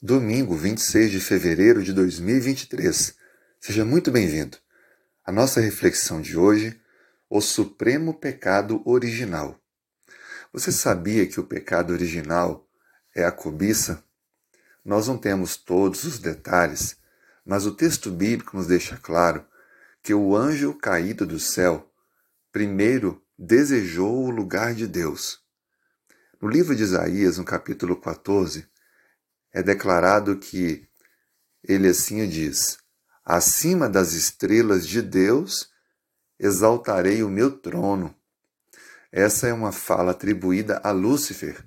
domingo 26 de fevereiro de 2023. Seja muito bem-vindo. A nossa reflexão de hoje, o supremo pecado original. Você sabia que o pecado original é a cobiça? Nós não temos todos os detalhes, mas o texto bíblico nos deixa claro que o anjo caído do céu primeiro desejou o lugar de Deus. No livro de Isaías, no capítulo 14, é declarado que ele assim o diz: Acima das estrelas de Deus exaltarei o meu trono. Essa é uma fala atribuída a Lúcifer,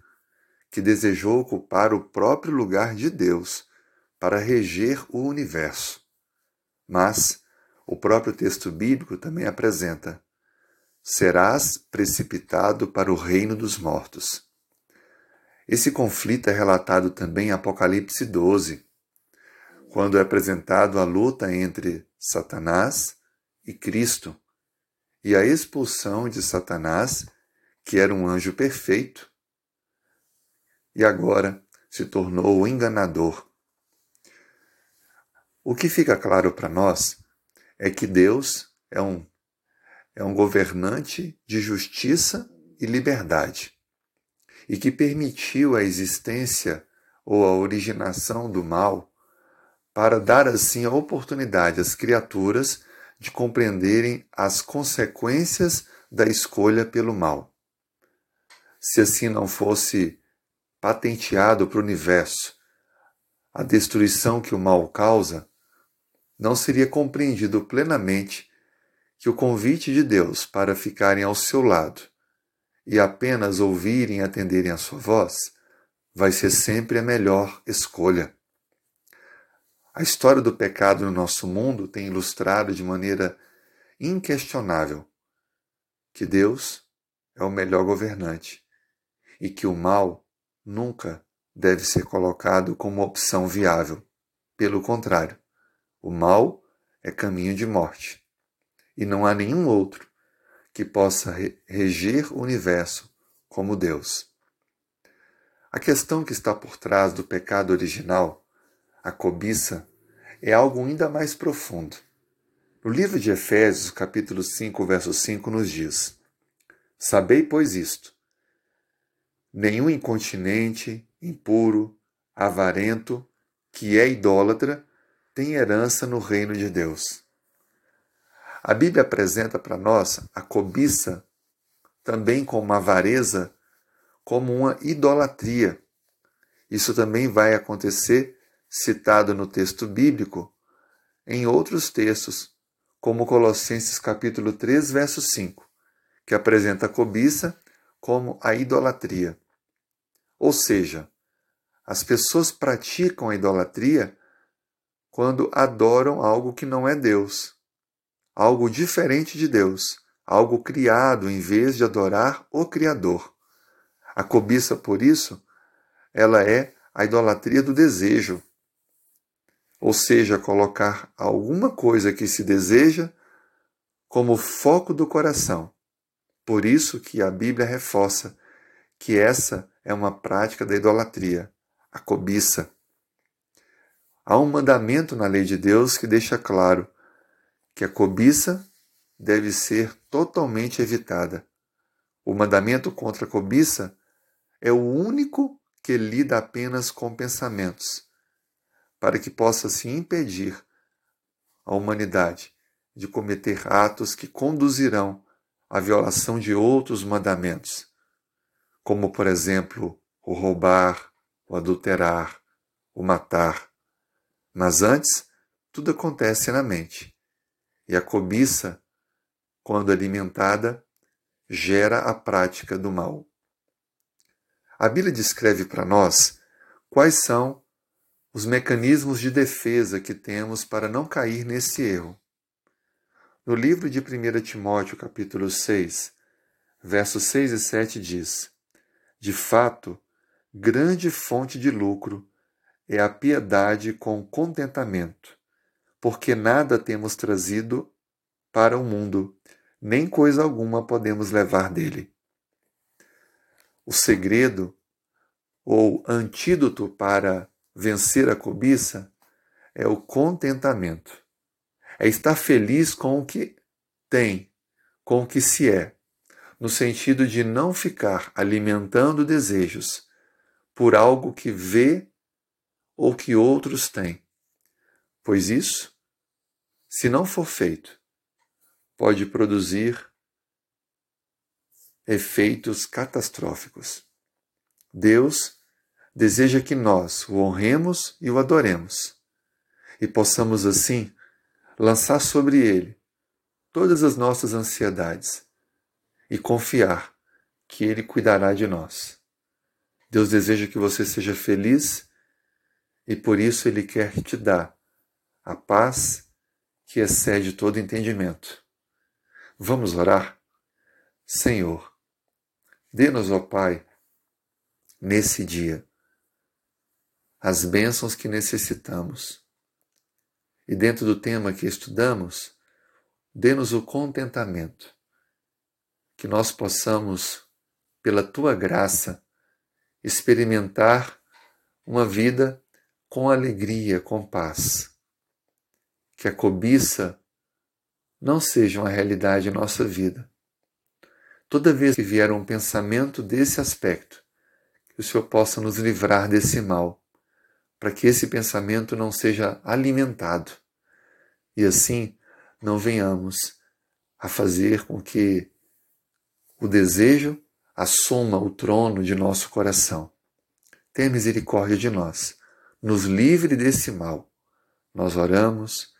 que desejou ocupar o próprio lugar de Deus para reger o universo. Mas o próprio texto bíblico também apresenta: serás precipitado para o reino dos mortos. Esse conflito é relatado também em Apocalipse 12, quando é apresentado a luta entre Satanás e Cristo e a expulsão de Satanás, que era um anjo perfeito, e agora se tornou o enganador. O que fica claro para nós é que Deus é um, é um governante de justiça e liberdade e que permitiu a existência ou a originação do mal, para dar assim a oportunidade às criaturas de compreenderem as consequências da escolha pelo mal. Se assim não fosse patenteado para o universo a destruição que o mal causa, não seria compreendido plenamente que o convite de Deus para ficarem ao seu lado e apenas ouvirem e atenderem a sua voz, vai ser sempre a melhor escolha. A história do pecado no nosso mundo tem ilustrado de maneira inquestionável que Deus é o melhor governante e que o mal nunca deve ser colocado como opção viável. Pelo contrário, o mal é caminho de morte e não há nenhum outro que possa reger o universo como Deus. A questão que está por trás do pecado original, a cobiça, é algo ainda mais profundo. No livro de Efésios, capítulo 5, verso 5, nos diz: Sabei, pois, isto: nenhum incontinente, impuro, avarento, que é idólatra, tem herança no reino de Deus. A Bíblia apresenta para nós a cobiça também como avareza, como uma idolatria. Isso também vai acontecer citado no texto bíblico em outros textos, como Colossenses capítulo 3, verso 5, que apresenta a cobiça como a idolatria. Ou seja, as pessoas praticam a idolatria quando adoram algo que não é Deus algo diferente de Deus, algo criado em vez de adorar o Criador. A cobiça, por isso, ela é a idolatria do desejo, ou seja, colocar alguma coisa que se deseja como foco do coração. Por isso que a Bíblia reforça que essa é uma prática da idolatria, a cobiça. Há um mandamento na lei de Deus que deixa claro que a cobiça deve ser totalmente evitada. O mandamento contra a cobiça é o único que lida apenas com pensamentos, para que possa se impedir a humanidade de cometer atos que conduzirão à violação de outros mandamentos, como, por exemplo, o roubar, o adulterar, o matar. Mas antes, tudo acontece na mente. E a cobiça, quando alimentada, gera a prática do mal. A Bíblia descreve para nós quais são os mecanismos de defesa que temos para não cair nesse erro. No livro de 1 Timóteo, capítulo 6, versos 6 e 7 diz: De fato, grande fonte de lucro é a piedade com contentamento, porque nada temos trazido para o mundo, nem coisa alguma podemos levar dele. O segredo ou antídoto para vencer a cobiça é o contentamento. É estar feliz com o que tem, com o que se é, no sentido de não ficar alimentando desejos por algo que vê ou que outros têm. Pois isso, se não for feito, pode produzir efeitos catastróficos. Deus deseja que nós o honremos e o adoremos, e possamos assim lançar sobre ele todas as nossas ansiedades e confiar que ele cuidará de nós. Deus deseja que você seja feliz e por isso ele quer te dar a paz que excede todo entendimento. Vamos orar? Senhor, dê-nos, ó Pai, nesse dia, as bênçãos que necessitamos. E dentro do tema que estudamos, dê-nos o contentamento, que nós possamos, pela tua graça, experimentar uma vida com alegria, com paz. Que a cobiça não seja uma realidade em nossa vida. Toda vez que vier um pensamento desse aspecto, que o Senhor possa nos livrar desse mal para que esse pensamento não seja alimentado e assim não venhamos a fazer com que o desejo assuma o trono de nosso coração. Tenha misericórdia de nós, nos livre desse mal. Nós oramos